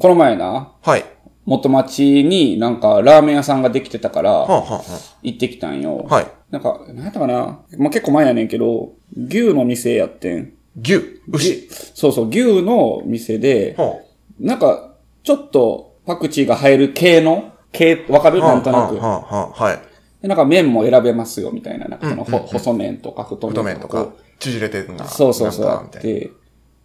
この前な、はい。元町になんかラーメン屋さんができてたから、はあ、は行ってきたんよ。あ、はい。なんか、なんやったかなまあ、結構前やねんけど、牛の店やってん。牛、牛。そうそう、牛の店で、はなんか、ちょっとパクチーが入る系の系、わかる？あ、はあ、なんとなく。はあ、はあ、はい。でなんか麺も選べますよ、みたいな。なんかその、ほ細麺とか太麺とか。太麺とか、縮れてるな。そうそうそう、あなんかみいったて。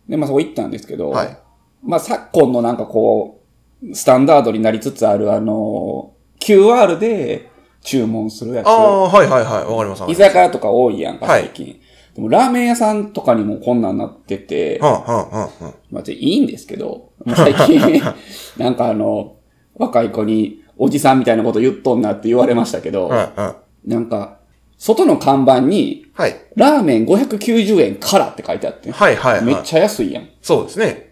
で、まあそこ行ったんですけど、はいまあ昨今のなんかこう、スタンダードになりつつあるあの、QR で注文するやつ。ああ、はいはいはい。わかります。居酒屋とか多いやんか、はい最近。でもラーメン屋さんとかにもこんなんなってて、はあ、はあ、はあ、はまあ、いいんですけど、最近、なんかあの、若い子に、おじさんみたいなこと言っとんなって言われましたけど、あ。はい、はい。なんか、外の看板に、はい。ラーメン590円からって書いてあって、はい、はい、はい。めっちゃ安いやん。そうですね。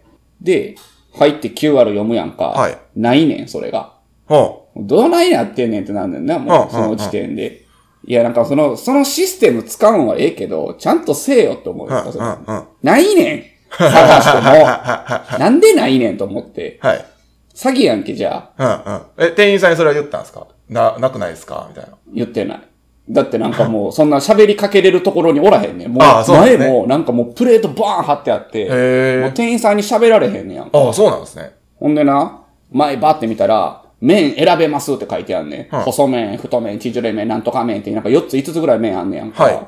で、入って QR 読むやんか。はいないねん、それが。はどないなってんねんってなんねんな、うんもう、その時点で。いや、なんかその、そのシステム使うんはええけど、ちゃんとせえよって思うあ。よ。うん、うん、うん。ないねん探しても。なんでないねんと思って。はい。詐欺やんけ、じゃあ。うん、うん。え、店員さんにそれは言ったんですか？な、なくないですか？みたいな。言ってない。だってなんかもう、そんな喋りかけれるところにおらへんねん。もう、前も、なんかもうプレートバーン貼ってあって。もう店員さんに喋られへんねんやんか。ああ、そうなんですね。ほんでな、前バーって見たら、麺選べますって書いてあんねん。うん細麺、太麺、縮れ麺、なんとか麺ってなんか4つ5つぐらい麺あんねんやんか。はい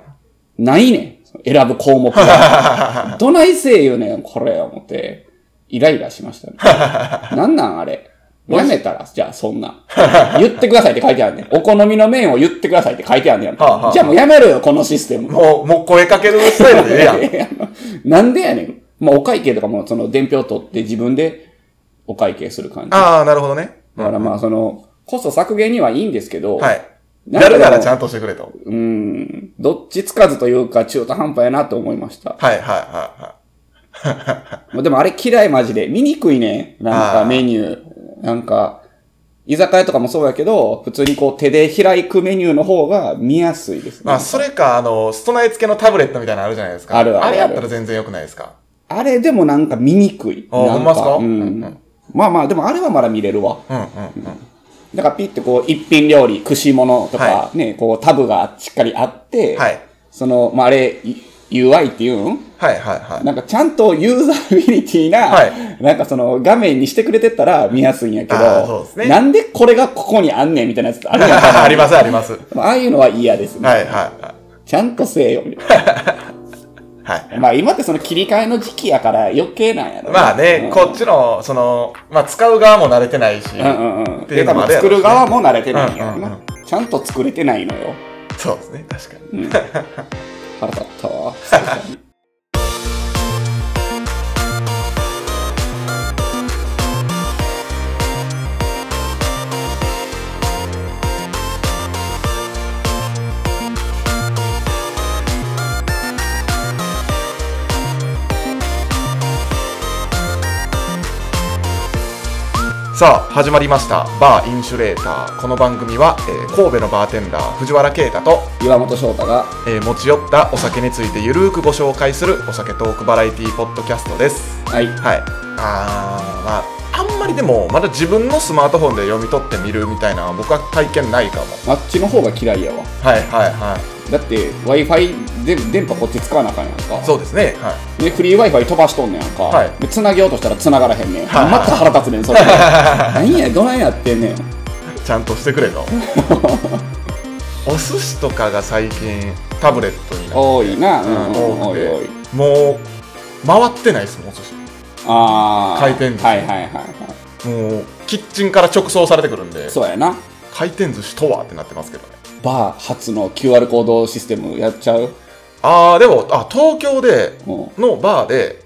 ないねん。選ぶ項目が。どないせえ言うねん、これ、思って。イライラしましたね。なんなんあれ。やめたら、じゃあそんなん。言ってくださいって書いてあるねん。お好みの麺を言ってくださいって書いてあるねんやんか。はあはあじゃあもうやめろよ、このシステム。もう、もう声かけるスタイルでええやん。なんでやねん。まあ、お会計とかも、その、伝票取って自分でお会計する感じ。ああ、なるほどね。だからまあ、その、コスト削減にはいいんですけど、はい。なんかでもやるならちゃんとしてくれと。うーん、どっちつかずというか中途半端やなと思いました。はい、はい、は まあでもあれ嫌いマジで。見にくいね。なんかあーメニュー。なんか、居酒屋とかもそうやけど、普通にこう手で開くメニューの方が見やすいですね。い。まあ、それか、あの、ストナイ付けのタブレットみたいなのあるじゃないですか。あるあるあるれやったら全然良くないですか？あれでもなんか見にくい。あほんまっすか？ううんん。まあまあ、でもあれはまだ見れるわ。うん、うん、うん。だからピッてこう、一品料理、串物とかは、ね、こうタブがしっかりあって、はい。その、まああれ、い UI っていうんはい、はい、はい。なんかちゃんとユーザービリティな、はいなんかその画面にしてくれてったら見やすいんやけあーそうですど、ねなんでこれがここにあんねんみたいなやつあるやんか あります、あります。はい、ああいうのは嫌ですね。はい、はい。ちゃんとせえよ。みたい はい。なまあ今ってその切り替えの時期やから余計なんやろなまあね、こっちの、その、まあ、使う側も慣れてないし、うんうんうん。で、多分作る側も慣れてないんやろうんうんな。ちゃんと作れてないのよ。そうですね、確かに。腹立 ったわ。さあ、始まりました。バーインシュレーター。この番組は、えー神戸のバーテンダー、藤原啓太と、岩本翔太が、えー持ち寄ったお酒についてゆるーくご紹介するお酒トークバラエティポッドキャストです。はい。はい。あー、まあ、あんまりでも、まだ自分のスマートフォンで読み取ってみるみたいな僕は体験ないかも。あっちの方が嫌いやわ。はいはいはい。だって Wi-Fi で電波こっち使わなあかんやんか。そうですね。はい。で、フリー Wi-Fi 飛ばしとんねやんか。はいで、繋げようとしたら繋がらへんねん。はいまた腹立つねん、それ。何や、どないやってんねん。ちゃんとしてくれと。お寿司とかが最近タブレットになって多いな。うん、多くてい。もう回ってないですもんお寿司ああ。回転寿司はいはいはいはい。もうキッチンから直送されてくるんでそうやな。回転寿司とはってなってますけどねバー初の QR コードシステムやっちゃう？ああでもあ東京でうん。のバーで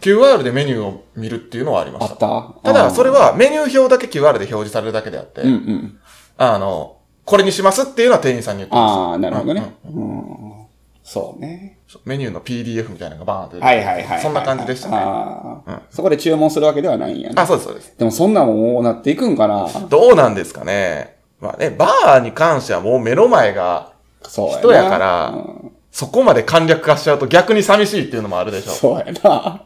QR でメニューを見るっていうのはありまあしたった？ただそれは、はメニュー表だけ QR で表示されるだけであって、うんうん。あのこれにしますっていうのは店員さんに言ってますああ、なるほどね。うん。そうね。メニューの PDF みたいなのがバーンって出てはいはいはいはい。そんな感じでしたねそこで注文するわけではないんやね。あそうですそうですでもそんなんももうなっていくんかなどうなんですかね。まあね、バーに関してはもう目の前がそうやな。人やからうんそこまで簡略化しちゃうと逆に寂しいっていうのもあるでしょ。そうやな。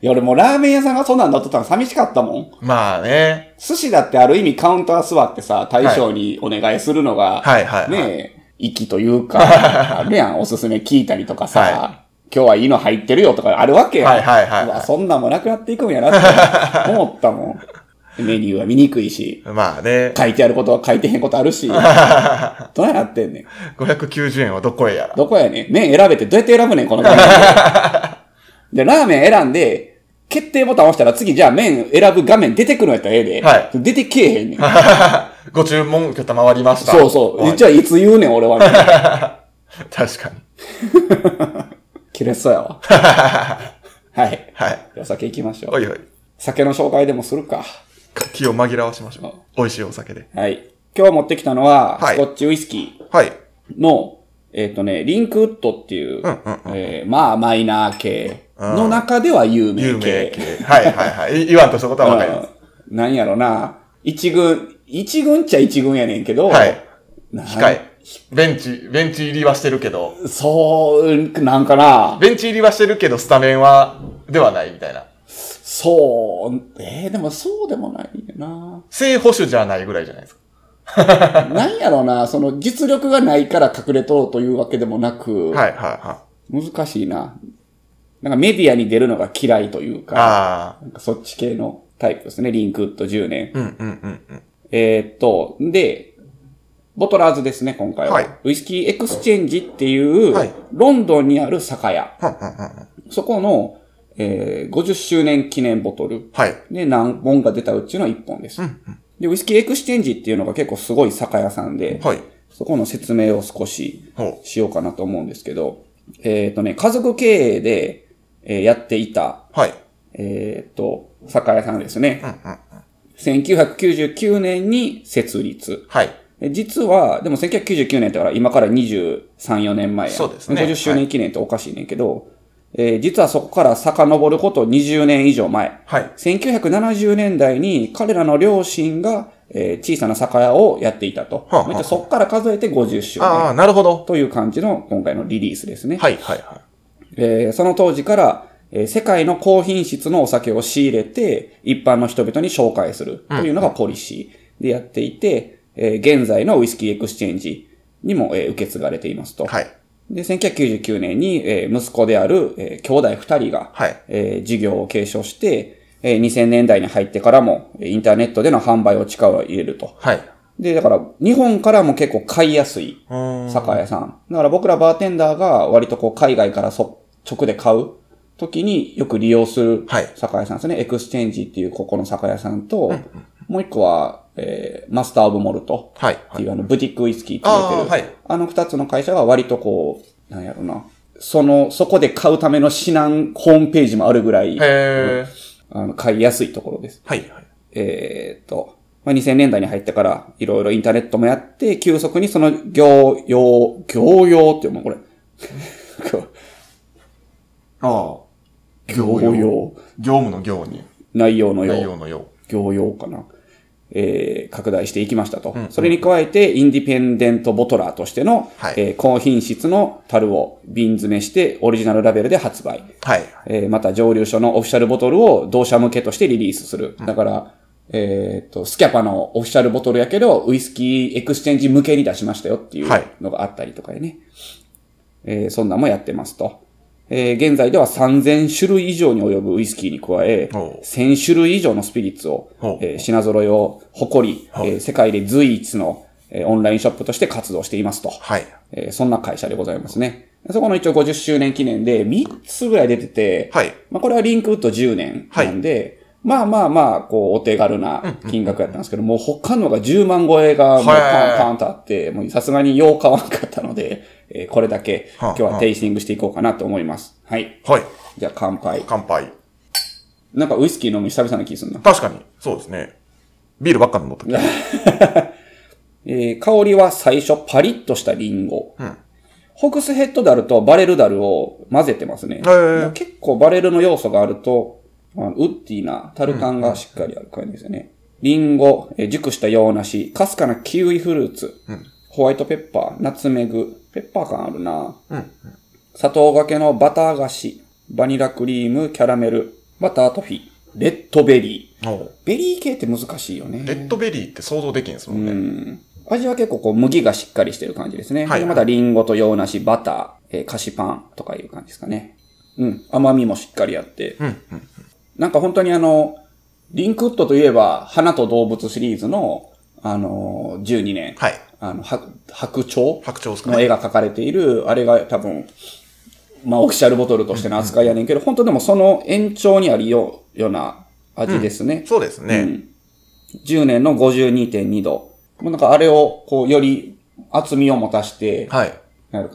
いや、俺もうラーメン屋さんがそんなんだっとったの寂しかったもん。まあね。寿司だってある意味カウンター座ってさ、大将にお願いするのが、はいはいはいねえ、粋というか、あるやん、おすすめ聞いたりとかさ、は今日はいいの入ってるよとかあるわけやん。はいはいはいうわそんなんもなくなっていくんやなって思ったもん。メニューは見にくいし、まあね。書いてあることは書いてへんことあるし、どうやってんねん。590円はどこへやら。どこやねん。麺選べてどうやって選ぶねん、この画面で。で、ラーメン選んで、決定ボタン押したら次じゃあ麺選ぶ画面出てくるんやったらええで。はい出てけえへんねん。ご注文受けたまわりました。そうそう。はいじゃあいつ言うねん、俺は。確かに。切れそうやわ。はい。はい。お酒行きましょう。おいおい。酒の紹介でもするか。気を紛らわしましょう。美味しいお酒で。はい。今日持ってきたのは、はいスコッチウイスキはい。ーの、えっ、とね、リンクウッドっていう、うんうんえーまあマイナー系の中では有名系。有名系。はいはいはい。い 言わんとしたことはわかります。うんなんやろな。一軍、一軍っちゃ一軍やねんけど、はい。な控え。ベンチ、ベンチ入りはしてるけど、そう、なんかな。ベンチ入りはしてるけど、スタメンは、ではないみたいな。そう、えー、でもそうでもないな。正捕手じゃないぐらいじゃないですか。なんやろな、その実力がないから隠れとろうというわけでもなく、はいはいは難しいな。なんかメディアに出るのが嫌いというい。か、あなんかそっち系のタイプですね、リンクウッド10年。あ。うんうんうんうん。えーっと、で、ボトラーズですね、今回は。はいウイスキーエクスチェンジっていう、はいロンドンにある酒屋。はんはんはそこの、えー50周年記念ボトル。はい。で、何本が出たうちの1本です。で、ウイスキーエクスチェンジっていうのが結構すごい酒屋さんで、はい。そこの説明を少しほしようかなと思うんですけど、えっ、とね、家族経営で、えーやっていた、う。はい。えっ、と、酒屋さんですね。うんうん。1999年に設立。はい。え実は、でも1999年だから今から23、4年前やんそうですね50周年記念っておかしいねんけど、えー実はそこから遡ること20年以上前。はい。1970年代に彼らの両親が、えー小さな酒屋をやっていたと。はあはあまあそこから数えて50周あ年あ、なるほど。という感じの今回のリリースですね。はいはいはえーその当時から、えー世界の高品質のお酒を仕入れて、一般の人々に紹介するというのがポリシーでやっていて、えー現在のウイスキーエクスチェンジにも、えー受け継がれていますと。い。はい。で、1999年に、えー息子である、えー兄弟二人が、はいえー事業を継承して、えー2000年代に入ってからも、えーインターネットでの販売を力を入れると。はい。で、だから、日本からも結構買いやすいうん。酒屋さん。だから僕らバーテンダーが割とこう海外からそ直で買う時によく利用するはい酒屋さんですね。エクスチェンジっていうここの酒屋さんと、もう一個は、えーマスターオブモルトはい。っていうあのブティックウイスキーって言われてる。はいあの二つの会社は割とこう、なんやろな。その、そこで買うための指南ホームページもあるぐらい、へえ。あの買いやすいところです。はいはい。えーっと、まあ、2000年代に入ってから、いろいろインターネットもやって、急速にその業用、業用っていうもうこれ。ああ。業用。業務の業に。内容の内用。容の用。業用かな。えー拡大していきましたと。それに加えて、インディペンデントボトラーとしての、はいえー高品質の樽を瓶詰めして、オリジナルラベルで発売。はい。えーまた蒸留所のオフィシャルボトルを同社向けとしてリリースする。だから、えっと、スキャパのオフィシャルボトルやけど、ウイスキーエクスチェンジ向けに出しましたよっていうはいのがあったりとかでね。えーそんなんもやってますと。えー現在では3000種類以上に及ぶウイスキーに加え、おう1000種類以上のスピリッツをえー品揃えを誇り、えー世界で随一の、えーオンラインショップとして活動していますと。はい。えーそんな会社でございますね。そこの一応50周年記念で3つぐらい出てて、はい。まあこれはリンクウッド10年なんで、まあまあまあ、こう、お手軽な金額やったんですけど、もう他のが10万超えがもうパンパンとあって、もうさすがによう買わんかったので、えーこれだけはあ今日はテイスティングしていこうかなと思います。はい。はい。じゃあ乾杯。乾杯。なんかウイスキー飲む久々な気するな。確かに。そうですね。ビールばっか飲んどったけど。えー香りは最初パリッとしたリンゴ。んホクスヘッドダルとバレルダルを混ぜてますね。ー結構バレルの要素があると、あのウッディなタル感がしっかりある感じですよね。リンゴ、えー熟した洋梨、かすかなキウイフルーツ、ホワイトペッパー、ナツメグ、ペッパー感あるな、砂糖がけのバター菓子、バニラクリーム、キャラメル、バタートフィー、レッドベリー。ベリー系って難しいよね。レッドベリーって想像できんですもんうね。ん。味は結構こう麦がしっかりしてる感じですね。はいでまたリンゴと洋梨、バター、えー菓子パンとかいう感じですかね。うん。甘みもしっかりあって。うん、うん。なんか本当にあの、リンクウッドといえば、花と動物シリーズの、あのー、12年。はい。あの、白白鳥？白鳥ですかね。の絵が描かれている、あれが多分、まあ、オフィシャルボトルとしての扱いやねんけど、本当でもその延長にあるようような味ですね。そうですね。うん10年の52.2度。もうなんかあれを、こう、より厚みを持たして、はい。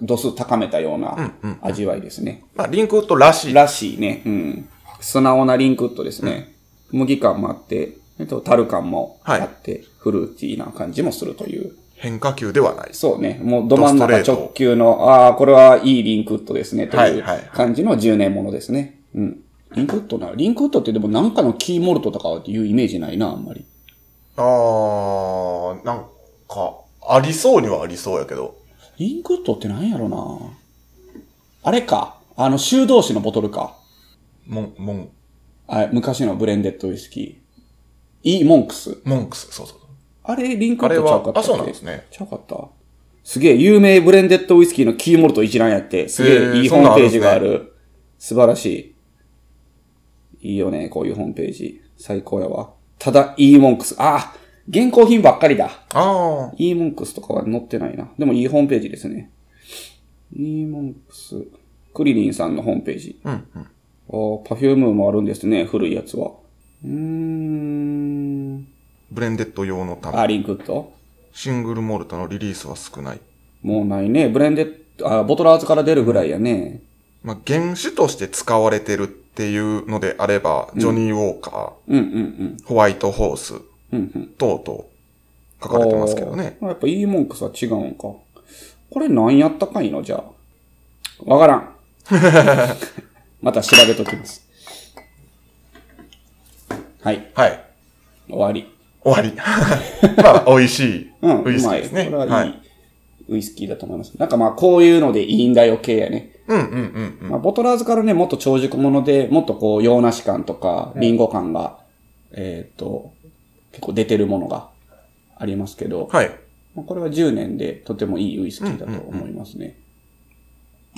度数高めたよううんなうん味わいですね。まあ、リンクウッドらしい。らしいね。うん。素直なリンクウッドですね。麦感もあって、えっと、タル感もあって、フルーティーな感じもするという。変化球ではない。そうね。もうど真ん中直球の、ああ、これはいいリンクウッドですね、とはいいう感じの10年ものですね。うん。リンクウッドな、リンクウッドってでもなんかのキーモルトとかっていうイメージないな、あんまり。あー、なんか、ありそうにはありそうやけど。リンクウッドってなんやろなあれか。あの、修道士のボトルか。モン、モン、あ昔のブレンデッドウイスキー。イーモンクス。モンクス、そうそう。あれ、リンクウあれッドちゃうかっ、たはあ、そうなんですね。ちゃうかった？すげえ、有名ブレンデッドウイスキーのキーモルト一覧やって、すげえいいホームページがある。素晴らしい。いいよね、こういうホームページ。最高やわ。ただ、イーモンクス。あ現行品ばっかりだ。あイーモンクスとかは載ってないな。でもいいホームページですね。イーモンクス。クリリンさんのホームページ。ー。うん、うん。あーパフュームもあるんですね、古いやつは。うーん。ブレンデッド用のたあ、め。リンクウッドシングルモルトのリリースは少ない。もうないね。ブレンデッド、あ、ボトラーズから出るぐらいやね。まあ、原種として使われてるっていうのであれば、ジョニー・ウォーカうんうんうん。ー、ホワイトホース、うんうん。等々書かれてますけどね。あーやっぱイーモンクスは違うんか。これ何やったかいの？じゃあ。わからん。また調べときます。はい。はい。終わり。終わり。まあ、美味しいうん。ウイスキーですね。これははいい。ウイスキーだと思います。なんかまあこういうのでいいんだよ系やね。うんうんうんうん。まあ、ボトラーズからね、もっと長熟もので、もっとこう、洋梨感とか、リンゴ感が、えっ、と、結構出てるものがありますけど、はい。まあ、これは10年でとてもいいウイスキーだと思いますね。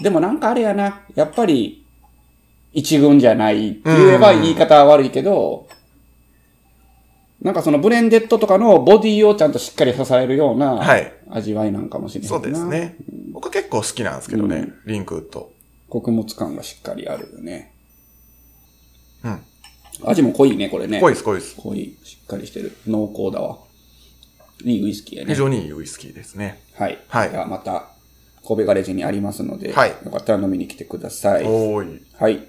でもなんかあれやな、やっぱり、一軍じゃないって言えば言い方は悪いけど、なんかそのブレンデッドとかのボディをちゃんとしっかり支えるようなはい味わいなんかもしれないな。そうですね。僕結構好きなんですけどね、リンクウッド。穀物感がしっかりあるよね。うん。味も濃いね、これね。濃いです、濃いです。濃い、しっかりしてる。濃厚だわ。いいウイスキーやね非。常にいいウイスキーですね。はい。はいではまた、神戸ガレージにありますので、はいよかったら飲みに来てください。おーい。はい。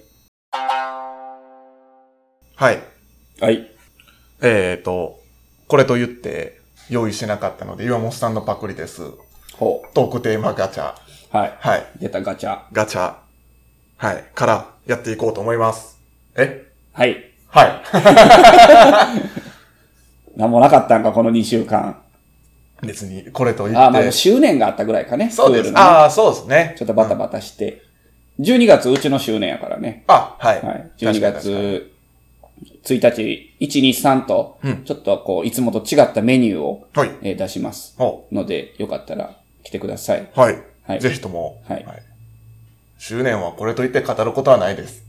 はい。はい。えーと、これと言って用意してなかったので、岩本さんのパクリです。ほトークテーマガチャ。う。はい。はい。出たガチャ。ガチャ。はい。からやっていこうと思います。え？はい。はい。なんもなかったんか、この2週間。別に、これと言あ、って。まあ、周年があったぐらいかね。そうです。ねああ、そうですね。ちょっとバタバタして。12月、うちの周年やからね。あ、はい。はい。12確かに確かに月1日、1、2、3とうん、ちょっとこう、いつもと違ったメニューを、はい。えー出します。ほので、よかったら来てください。う。はい。はいぜひとも。はい周年はこれと言って語ることはないです。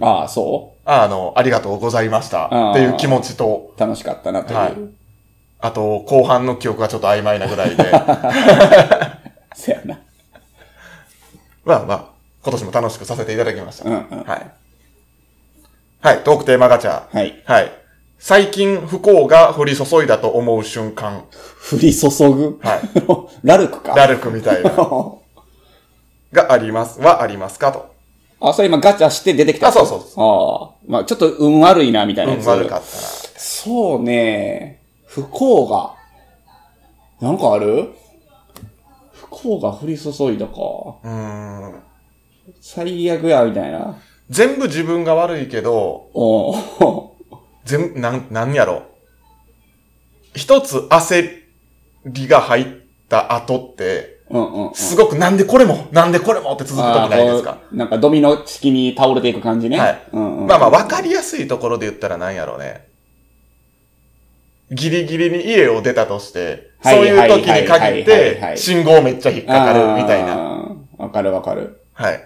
ああ、そああの、ありがとうございました。っていう気持ちと、う楽しかったなという。はいあと、後半の記憶がちょっと曖昧なぐらいで。せやな。まあまあ、今年も楽しくさせていただきました。うんうんはい。はい、トークテーマガチャ。はい。はい。最近不幸が降り注いだと思う瞬間。降り注ぐ？はい。ラルクか。ラルクみたいな。があります。はありますかと。あ、それ今ガチャして出てきたあそうそうああ。まあちょっと運悪いな、みたいなやつ。運悪かったそうね。不幸が。なんかある？不幸が降り注いだか。な。うーん。最悪や、みたいな。全部自分が悪いけど、おう全、なん、なんやろ。一つ焦りが入った後って、うんうんうん。すごくなんでこれも、なんでこれもって続く時ないですか。なんかドミノ式に倒れていく感じね。はいうんうん、まあまあ、わかりやすいところで言ったら何やろうね。ギリギリに家を出たとして、はいそういう時に限って、い信号めっちゃ引っかかるみたいな。な。わかるわかる。はい。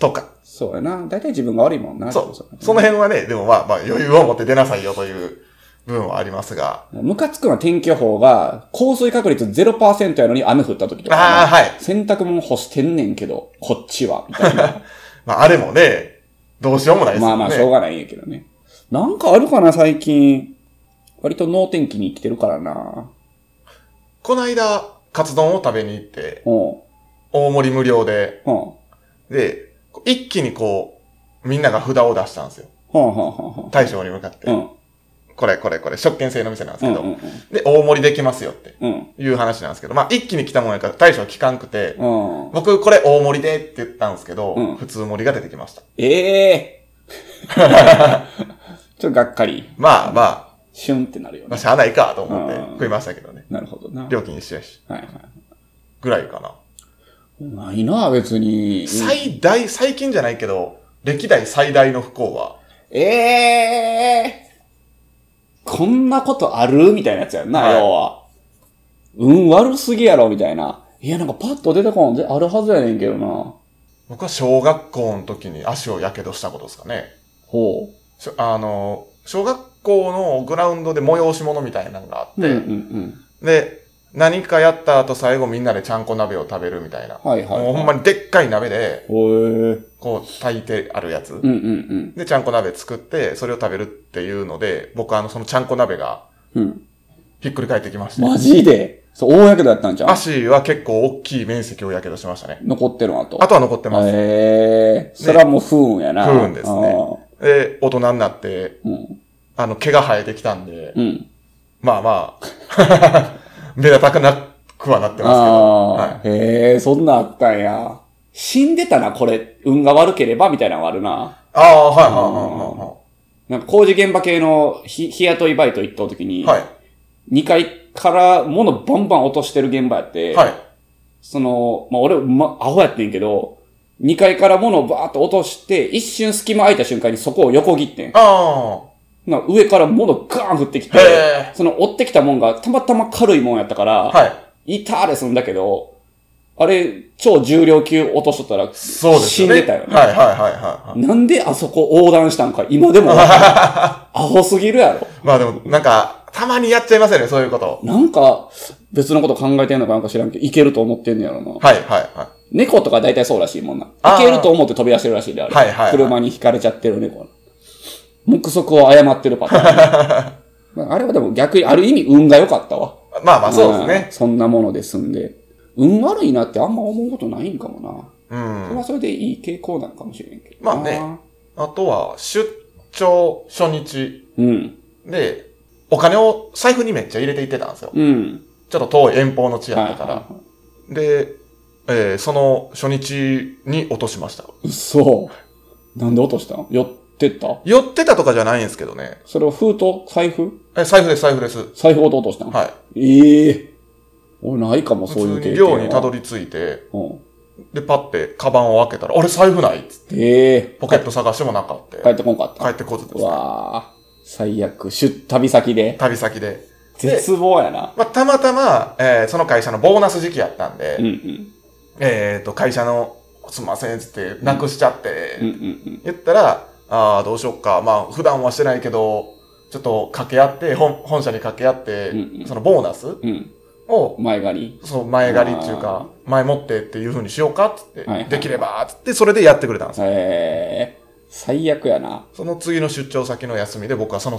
とか。そうやな。大体自分が悪いもんな。そう。そその辺はね、でもまあまあ余裕を持って出なさいよという部分はありますが。ムカつくのは天気予報が、降水確率0%やのに雨降った時とか、ああ、はい。洗濯物干してんねんけど、こっちは、みたいな。まああれもね、どうしようもないですよね。まあまあ、しょうがないんやけどね。なんかあるかな、最近。割と能天気に生きてるからな。この間、カツ丼を食べに行って、うん。大盛り無料で、うん。で、一気にこう、みんなが札を出したんですよ。大将に向かって。うん。これこれこれ、食券制の店なんですけど。うんうんで、大盛りできますよってうん。いう話なんですけど、まあ一気に来たもんやから大将は聞かんくて、うん。うん。僕これ大盛りでって言ったんですけど、うん普通盛りが出てきました。ええ ちょっとがっかり。まあまあ、シュンってなるよまあね。しゃあないかと思ってうん食いましたけどね。なるほどな。はい料金一緒やし。はい。ぐらいかな。ないな、別に。最大、最近じゃないけど、歴代最大の不幸は、ええこんなことあるみたいなやつやんな、はい要は。運悪すぎやろ、みたいな。いや、なんかパッと出てこんで、あるはずやねんけどな。僕は小学校の時に足を火傷したことですかね。ほしょあの、小学校のグラウンドで催し物みたいなのがあって、う。うんうんで、何かやった後最後みんなでちゃんこ鍋を食べるみたいな。はいはいはいもうほんまにでっかい鍋で。こう炊いてあるやつ。うんうんうん。で、ちゃんこ鍋作って、それを食べるっていうので、僕はあの、そのちゃんこ鍋がうん。ひっくり返ってきまして。マジで？そう、大やけどやったんじゃん足は結構大きい面積をやけどしましたね。残ってるのあと？あとは残ってます。ええそれはもう不運やな。不運ですねで、大人になって、うん。あの、毛が生えてきたんで、うん。まあまあ、目立たくなくはなってますけど。ああ、はへえ、そんなんあったんや。死んでたな、これ、運が悪ければ、みたいなのがあるな。い、ああ、はいはいはなんか工事現場系の日日雇いバイト行った時に、いはい。はい。2階から物バンバン落としてる現場やって、はい。その、まあ、俺、ま、アホやってんけど、2階から物をバーッと落として、一瞬隙間空いた瞬間にそこを横切ってん。あな上から物ガーン降ってきてその追ってきたもんがたまたま軽いもんやったから、あ、はい。いたーですんだけど、あれ、超重量級落としとったら、そうですね。んでたよね。はいはいはいはいはい。なんであそこ横断したんか、今でもわかんない。アホすぎるやろ。まあでも、なんか、たまにやっちゃいますよね、そういうこと。なんか、別のこと考えてんのかなんか知らんけど、いけると思ってんねやろな。はいはいはい。猫とか大体そうらしいもんな。いけると思って飛び出してるらしいで、あれ。はいはいはい車に引かれちゃってる猫。目測を誤ってるパターン。まああれはでも逆に、ある意味運が良かったわ。まあまあそうですねん。そんなもので済んで。運悪いなってあんま思うことないんかもな。うんそれ。はそれでいい傾向なのかもしれんけど。まあね。あとは、出張初日うん。で、お金を財布にめっちゃ入れていってたんですよ。うん。ちょっと遠い遠方の地やはいったから。で、えーその初日に落としました。嘘。なんで落としたん？寄ってった？寄ってたとかじゃないんですけどね。それを封筒？財布？え、財布です、財布です。財布ごと落としたんはい。ええ俺ないかも、そういう普通に経験は。寮にたどり着いて、うん。で、パってカバンを開けたら、あれ財布ないっつって。ええポケット探してもなかった。帰ってこんかった。帰ってこずですう。わあ最悪。出、旅先で。旅先で。絶望やな。まあ、たまたま、えーその会社のボーナス時期やったんで、うんうん。えっ、と、会社の、すんません、つって、なくしちゃって、うんうんうん。言ったら、ああ、どうしよっか。まあ、普段はしてないけど、ちょっと掛け合って、本本社に掛け合って、うんうんそのボーナスうん。を、前借り。そう、前借りっていうか、前もってっていう風にしようかっつって、はいはいできればっつって、それでやってくれたんですよ。ええ最悪やな。その次の出張先の休みで僕はその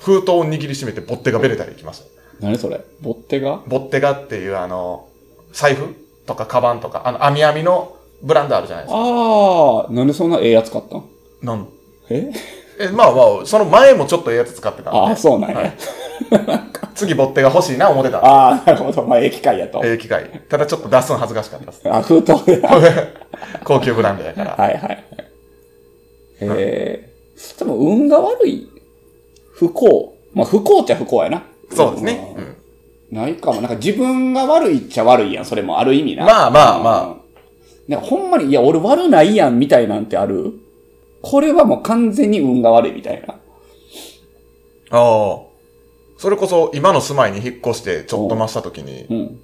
封筒を握りしめてボッテガベレタに行きました。何それ？ボッテがボッテガっていうあの、財布？とかカバンとか、あの、網網のブランドあるじゃないですか。ああ、なんでそんなええやつ買ったん？なん？え？え、まあまあ、その前もちょっとええやつ使ってたんで。ああ、そうなんや。はい次ボッテガ欲しいな思ってたんでああ、なるほど。まあ、ええ機械やと。ええ機械。ただちょっと出すの恥ずかしかったです。あ、封筒で。は い高級ブランドやから。はいはい。へえ。でも、運が悪い不幸。まあ、不幸っちゃ不幸やな。そうですね。うん。ないかも。なんか自分が悪いっちゃ悪いやん。それもある意味な。まあまあまあうん。なんかほんまに、いや、俺悪ないやん、みたいなんてある？これはもう完全に運が悪いみたいな。ああ。それこそ今の住まいに引っ越してちょっと増した時に、うん。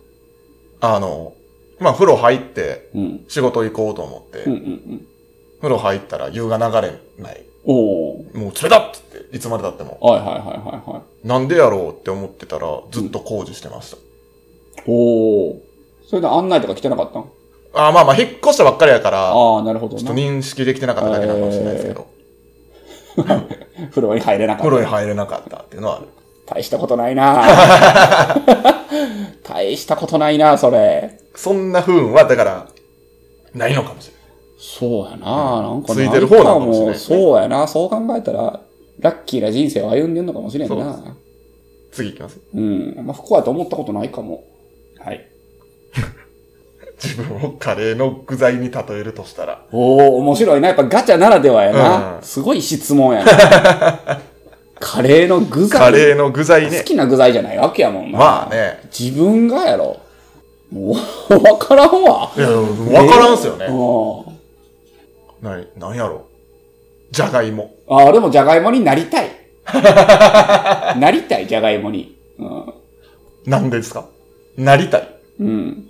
あの、まあ風呂入ってうん。仕事行こうと思って、うんうんうん。風呂入ったら湯が流れない。おお。もう冷たっつって、いつまで経っても。はいはいはいはいはい。なんでやろうって思ってたら、ずっと工事してました。おお。それで案内とか来てなかったん？ああ、まあまあ、引っ越したばっかりやから、ああ、なるほどな。ちょっと認識できてなかっただけなのかもしれないですけど、風呂に入れなかった。風呂に入れなかったっていうのはある。大したことないな 大したことないなそれ。そんな不運は、だから、ないのかもしれない。そうやな、なんかついてる方なのかもしれないねそうやな、そう考えたら、ラッキーな人生を歩んでんのかもしれんな。次行きます。うん。まあ、不幸やと思ったことないかも。はい。自分をカレーの具材に例えるとしたら、おお面白いな。やっぱガチャならではやな。うんすごい質問やな。カレーの具材。カレーの具材ね。好きな具材じゃないわけやもんな。まあね。自分がやろ。もう、わからんわ。いや、わからんすよね。うんなに、なんやろ。じゃがいも。ああ、でもじゃがいもになりたい。なりたい、じゃがいもに。うん。なんでですか？なりたい。うん。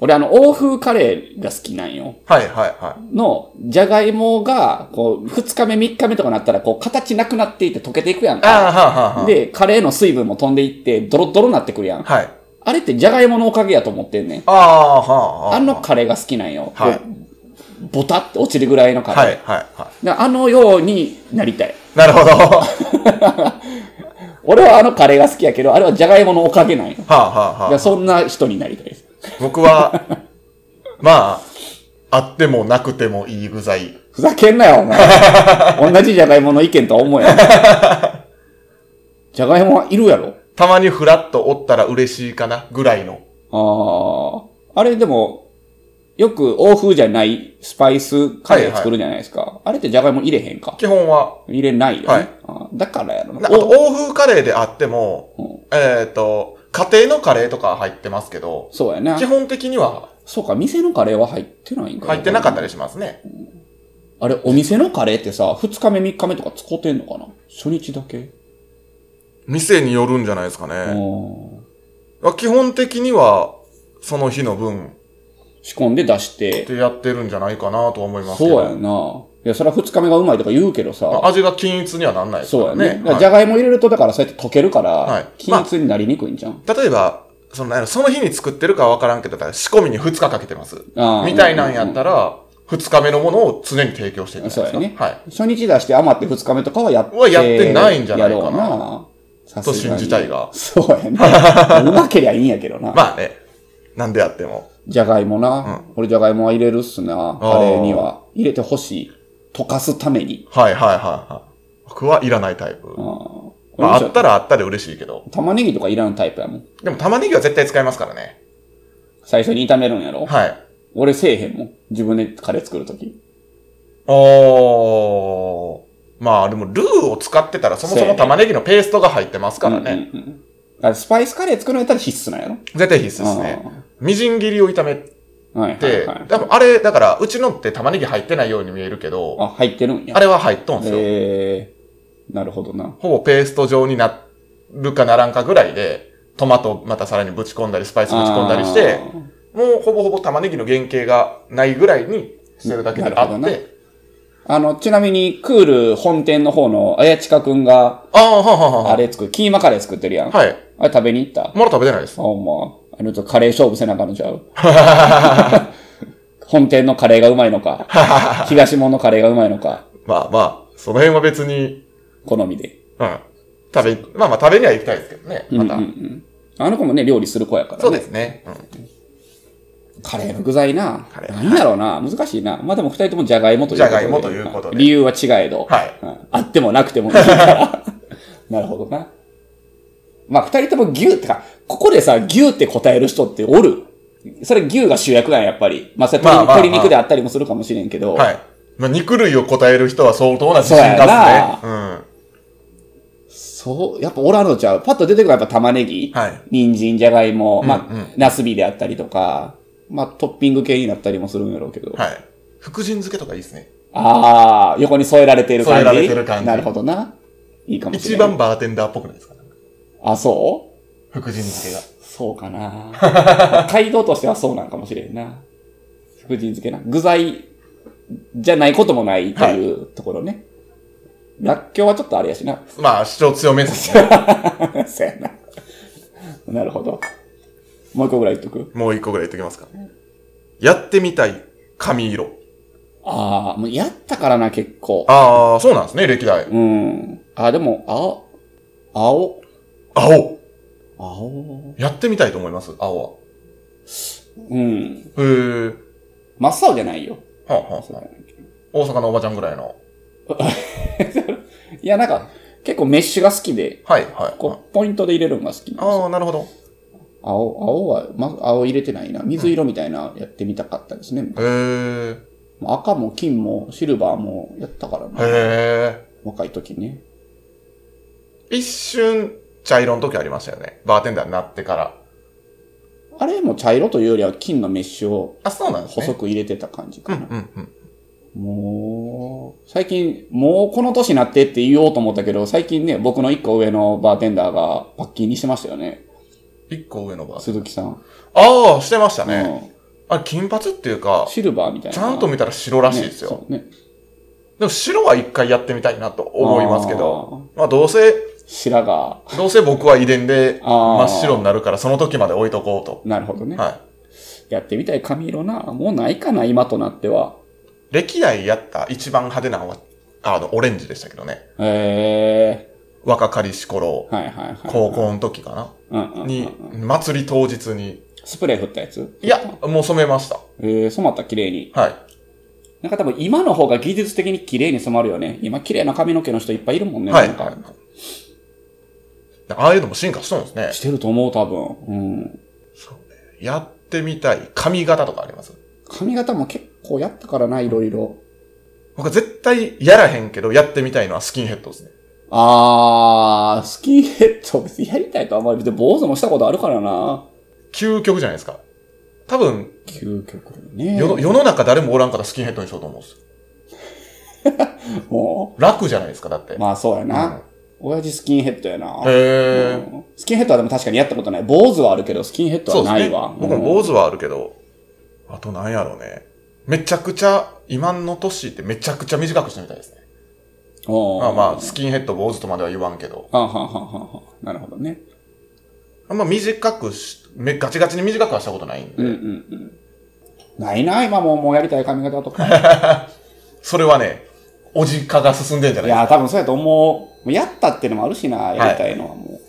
俺、あの、欧風カレーが好きなんよ。はいはいはい。の、じゃがいもが、こう、二日目、三日目とかなったら、こう、形なくなっていって溶けていくやんああ、か。はあ、はあ、はで、カレーの水分も飛んでいって、ドロッドロになってくるやん。あ。はい。あれってじゃがいものおかげやと思ってんねん。ああ、はあ、はあ。あのカレーが好きなんよ。はいボタって落ちるぐらいのカレー。はいはいはであのようになりたい。い。なるほど。は 俺はあのカレーが好きやけど、あれはじゃがいものおかげなんよ。あ、はあ、いや、はあ。そんな人になりたいです。僕は、まあ、あってもなくてもいい具材。ふざけんなよ、お前。同じじゃがいもの意見とは思えよ。じゃがいもはいるやろ？たまにフラッとおったら嬉しいかな、ぐらいの。ああ。あれでも、よく欧風じゃないスパイスカレー作るじゃないですか。あれってじゃがいも入れへんか？基本は。入れないよね。はいあーだからやろな。あと、欧風カレーであっても、うんえっ、と、家庭のカレーとか入ってますけど、そうやな基。本的にはそうか、店のカレーは入ってないんか。入ってなかったりしますね。あれ、お店のカレーってさ、二日目、三日目とか使ってんのかな？初日だけ店によるんじゃないですかうね。ん。まあ基本的には、その日の分仕込んで出して。でやってるんじゃないかなと思いますけど。そうやな。いや、それは二日目がうまいとか言うけどさ。まあ味が均一にはなんないですからね。そうやね。じゃがいも入れると、だからそうやって溶けるから、はい均一になりにくいんじゃん。例えば、その、その日に作ってるかは分からんけど、仕込みに2日かけてます。みたいなんやったら、2日目のものを常に提供してるんですか。そうやね。はい。初日出して余って二日目とかはやって。はやってないんじゃないかなやろうな。さすがにと信じたいがそうやね。うまけりゃいいんやけどな。まあね。なんであっても。じゃがいもな。俺じゃがいもは入れるっすな。カレーには。入れてほしい。溶かすために。はいはいはいはい。僕はいらないタイプ。あーまあ、あ俺ったらあったで嬉しいけど。玉ねぎとかいらんタイプやもん。でも玉ねぎは絶対使いますからね。最初に炒めるんやろ？はい。俺せえへんもん。自分でカレー作るとき。おー。まあでもルーを使ってたらそもそも玉ねぎのペーストが入ってますからね。うんうんうんあスパイスカレー作るんやったら必須なんやろ？絶対必須ですね。みじん切りを炒めはいはいて、はい。多分あれ、だから、うちのって玉ねぎ入ってないように見えるけど、あ、入ってるんや。あれは入っとんすよ。えー、なるほどな。ほぼペースト状になるかならんかぐらいで、トマトまたさらにぶち込んだり、スパイスぶち込んだりして、もうほぼほぼ玉ねぎの原型がないぐらいにしてるだけでるほどなって、あの、ちなみに、クール本店の方の、あやちかくんが、ああ、ははははあれ作る、キーマカレー作ってるやん。はい。あれ食べに行った？まだ食べてないです。あ、ほんま。あの、ちょっとカレー勝負せなあかんのちゃう？本店のカレーがうまいのか、東門のカレーがうまいのか、まあまあ、その辺は別に、好みで。うん。食べ、まあまあ食べには行きたいですけどね。また。うんうんうん。あの子もね、料理する子やから、ね。そうですね。うん。カレーの具材なカレ。ー何やろうな？難しいな。まあでも二人ともじゃがいもということで。じゃがいもということで理由は違えど。はいうんあってもなくてもいいから。なるほどな。まあ二人とも牛ってか、ここでさ、牛って答える人っておる？それ牛が主役なんや、やっぱり。まあそれ鶏,、まあ鶏肉であったりもするかもしれんけど。はい。まあ肉類を答える人は相当な自信がそうやあるね。うん。そそう、やっぱおらんのちゃう。パッと出てくるのはやっぱ玉ねぎ、はい。人参、じゃがいも、まあ、うんうんナスビであったりとか、まあ、トッピング系になったりもするんやろうけど。はい。福神漬けとかいいですね。ああ、横に添えられている感じ。添えられてる感じなるほどな。いいかもしれ一ない。番バーテンダーっぽくないですか？あ、そう？福神漬けが。そうかな。街道としてはそうなんかもしれんな。福神漬けな。具材じゃないこともないというところね。らっきょうはちょっとあれやしな。まあ、主張強めですね。そうやな。なるほど。もう一個ぐらい言っとく？もう一個ぐらい言っときますか。やってみたい髪色。ああ、もうやったからな、結構。ああ、そうなんですね、歴代。うん。あ、でも、青、青、青。青、やってみたいと思います、青は。うん。へえ。真っ青じゃないよ。はあ、はあはあ、大阪のおばちゃんぐらいの。いや、なんか、結構メッシュが好きで、はい、はい。こう、ポイントで入れるのが好きなんですよああ、なるほど。青、青は、ま、青入れてないな。水色みたいなやってみたかったですね。へえ。赤も金もシルバーもやったからな。へえ。若い時ね。一瞬、茶色の時ありましたよね。バーテンダーになってから。あれも茶色というよりは金のメッシュをあ、そうなんですね。細く入れてた感じかな。うんうん。もう、最近、もうこの年になってって言おうと思ったけど、最近ね、僕の一個上のバーテンダーがパッキンにしてましたよね。一個上のバーテン鈴木さん。ああ、してましたね。うんあれ、金髪っていうか、シルバーみたいな。ちゃんと見たら白らしいですよ。ねそうね。でも白は一回やってみたいなと思いますけど、まあどうせ、白髪。どうせ僕は遺伝で真っ白になるからその時まで置いとこうと。なるほどね。はやってみたい髪色な。もうないかな、今となっては。い。歴代やった一番派手なのは、あの、オレンジでしたけどね。え若かりし頃え、はいはいはい。高校の時かうんうんうな。んに、祭り当日に、スプレー振ったやつ？いや、もう染めました。えー、染まった綺麗に。はい。なんか多分今の方が技術的に綺麗に染まるよね。今綺麗な髪の毛の人いっぱいいるもんね。はい。なんかはいああいうのも進化しとるんですね。してると思う、多分。うん。やってみたい髪型とかあります？髪型も結構やったからな、いろいろ。僕は絶対やらへんけどやってみたいのはスキンヘッドですね。あー、スキンヘッド別にやりたいとはあんまり、別に坊主もしたことあるからな。究極じゃないですか。多分、究極ね。世の世の中誰もおらんからスキンヘッドにしようと思うんですよ。も楽じゃないですか、だって。う、まあそうやな。うん親父スキンヘッドやな。へー。うんスキンヘッドはでも確かにやったことない。坊主はあるけど、スキンヘッドはないわ。。僕も坊主はあるけど、あとなんやろうね。めちゃくちゃ、今の年ってめちゃくちゃ短くしてみたいですね。まあまあ、スキンヘッド、坊主とまでは言わんけど。はんはんはんはんはんなるほどね。あんま短くし、めガチガチに短くはしたことないんで。うんうんうん。ないな、今もうもうやりたい髪型とか。それはね、おじ化が進んでんじゃないいや、多分そうやと思う。もうやったっていうのもあるしな、やりたいのはも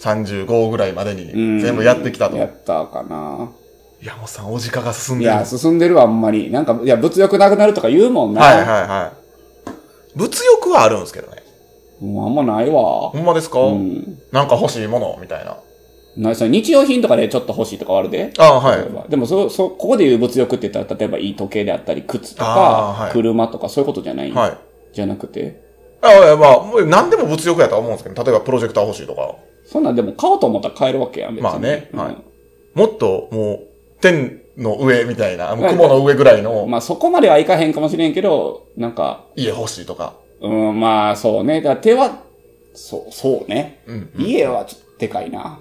か。35ぐらいまでう。にうん全部やってきたと。やったかな。山本さん、おじ化が進んでる。いや、進んでるわ、あんまり。なんか、いや、物欲なくなるとか言うもんな。はいはいはい。物欲はあるんですけどね。もうあんまないわ。ほんまですか、うん。なんか欲しいものみたいな。なそれ日用品とかでちょっと欲しいとかはあるで。ああ、はいでもそ、そ、ここで言う物欲って言ったら、例えばいい時計であったり、靴とあか、ーはい車とかそういうことじゃない、はい。じゃなくて？あまあ、もう何でも物欲やとは思うんですけど、例えばプロジェクター欲しいとか。そんなんでも買おうと思ったら買えるわけやん、別に。まあねうんはいもっと、もう、天の上みたいな、雲の上ぐらいのまあそこまではいかへんかもしれんけど、なんか、家欲しいとか。うん、まあそうね。だ手は、そう、そうね。うん。家はちょっとでかいな。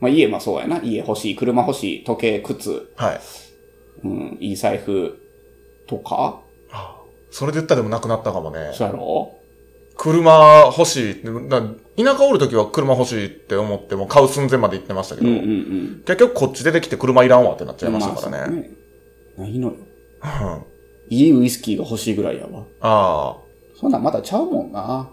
まあ家もそうやな。家欲しい、車欲しい、時計、靴、はい。うん、いい財布とかそれで言ったらでもなくなったかもね。そうやろ？車欲しいって。な田舎おるときは車欲しいって思っても買う寸前まで行ってましたけど、うんうんうん。結局こっち出てきて車いらんわってなっちゃいましたからね。まあね。ないのよ。うんいいウイスキーが欲しいぐらいやわ。ああ。そんなんまだちゃうもんな。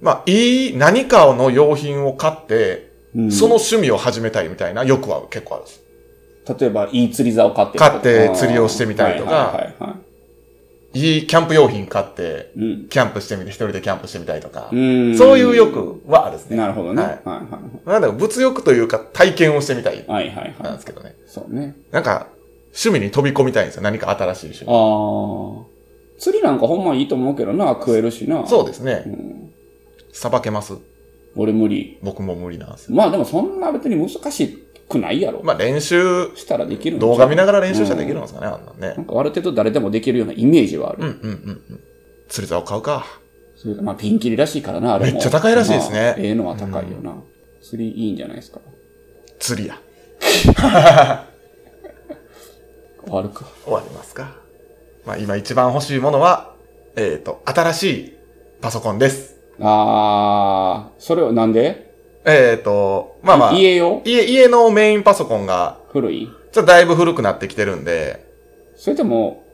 まあ、いい何かの用品を買って、うんその趣味を始めたいみたいな欲は結構あるんです。例えば、いい釣り竿買って。買って釣りをしてみたりとかはいはいはいはいいキャンプ用品買って、い。うん。キャンプしてみて、一人でキャンプしてみたいとか、うん。そういう欲はあるんですね。なるほどね。ははいいはいなんだろう、物欲というか体験をしてみたいはい。はい。なんですけどね。そうね。なんか、趣味に飛び込みたいんですよ。何か新しい趣味。ああ。釣りなんかほんまいいと思うけどな、食えるしな。そうですね。うん。さばけます俺無理。僕も無理なんですよ。まあでもそんな別に難しくないやろ。まあ練習、したらできる動画見ながら練習したらできるんですかね、あんなんねな。んかある程度誰でもできるようなイメージはある。うんうんうんうん。釣り竿買うか。それでまあピンキリらしいからな、あれも。めっちゃ高いらしいですねまあええのは高いよな。釣りいいんじゃないですか？釣りや。終わるか。終わりますか。まあ今一番欲しいものは、えっ、と、新しいパソコンです。あー、それはなんで？えっ、と、まあまあ、家用？家、家のメインパソコンが、古い？ちょっとだいぶ古くなってきてるんで、それでも、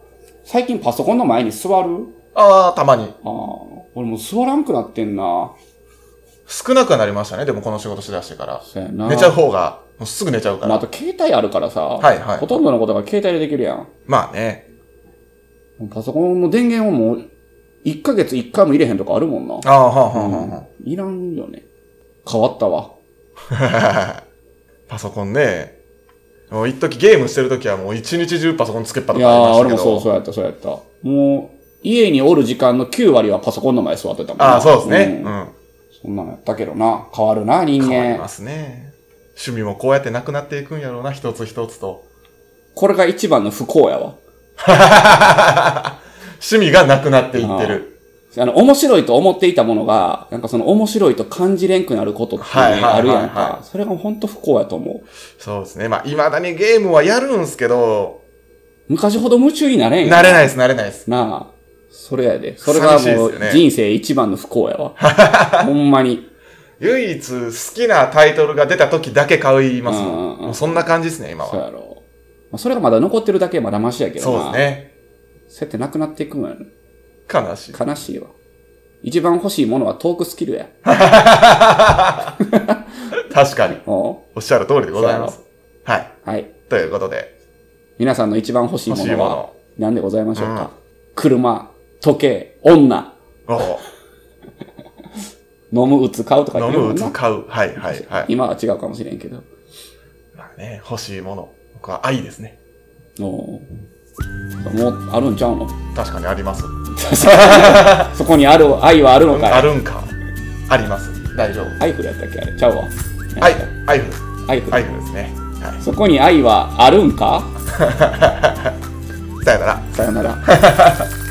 最近パソコンの前に座る？ああ、たまに。あー、俺もう座らんくなってんな。少なくはなりましたね、でもこの仕事しだしてから。そうやな。寝ちゃう方が、もうすぐ寝ちゃうかまあ、ら。あと携帯あるからさ、はいはいほとんどのことが携帯でできるやん。まあね。パソコンの電源をもう、1ヶ月1回も入れへんとかあるもんな。ああ、はあ、はあ、はあ。いらんよね。変わったわ。パソコンね。もう一時ゲームしてる時はもう一日中パソコンつけっぱといやー、かありましたけど。そうそうやった、そうやった。もう、家におる時間の9割はパソコンの前座ってたもんなああ、そうですね。ううんん。そんなのやったけどな。変わるな、人間。変わりますね。趣味もこうやってなくなっていくんやろうな、一つ一つと。これが一番の不幸やわ。趣味がなくなっていってる。あの、面白いと思っていたものが、なんかその面白いと感じれんくなることってあるやんか。それが本当不幸やと思う。そうですね。まあ、未だにゲームはやるんすけど、昔ほど夢中になれんやん慣れないです、慣れないです。なあ。それやで。それがもう人生一番の不幸やわ。ほんまに。唯一好きなタイトルが出た時だけ買いますもん。うんうんうんもうそんな感じですね、今は。そうやろ。まあそれがまだ残ってるだけまだマシやけどそうな。ですね。そうやってなくなっていくんやね。悲しい。悲しいわ。一番欲しいものはトークスキルや。確かに。おっしゃる通りでございます。はい。はい。ということで、皆さんの一番欲しいものは何でございましょうか、車、時計、女、お 飲む、打つ、買うとか言飲む、ってるもんな打つ、買う。はい、はい、はい。今は違うかもしれんけど。まあね、欲しいもの。僕は愛ですね。おうもうあるんちゃうの？確かにあります。そこにある愛はあるのかい？あるんか。あります。大丈夫。アイフルやったっけあれ？ちゃうわ。はい、アイフル。アイフル。アイフルですね。はい。そこに愛はあるんか？さよなら。さよなら。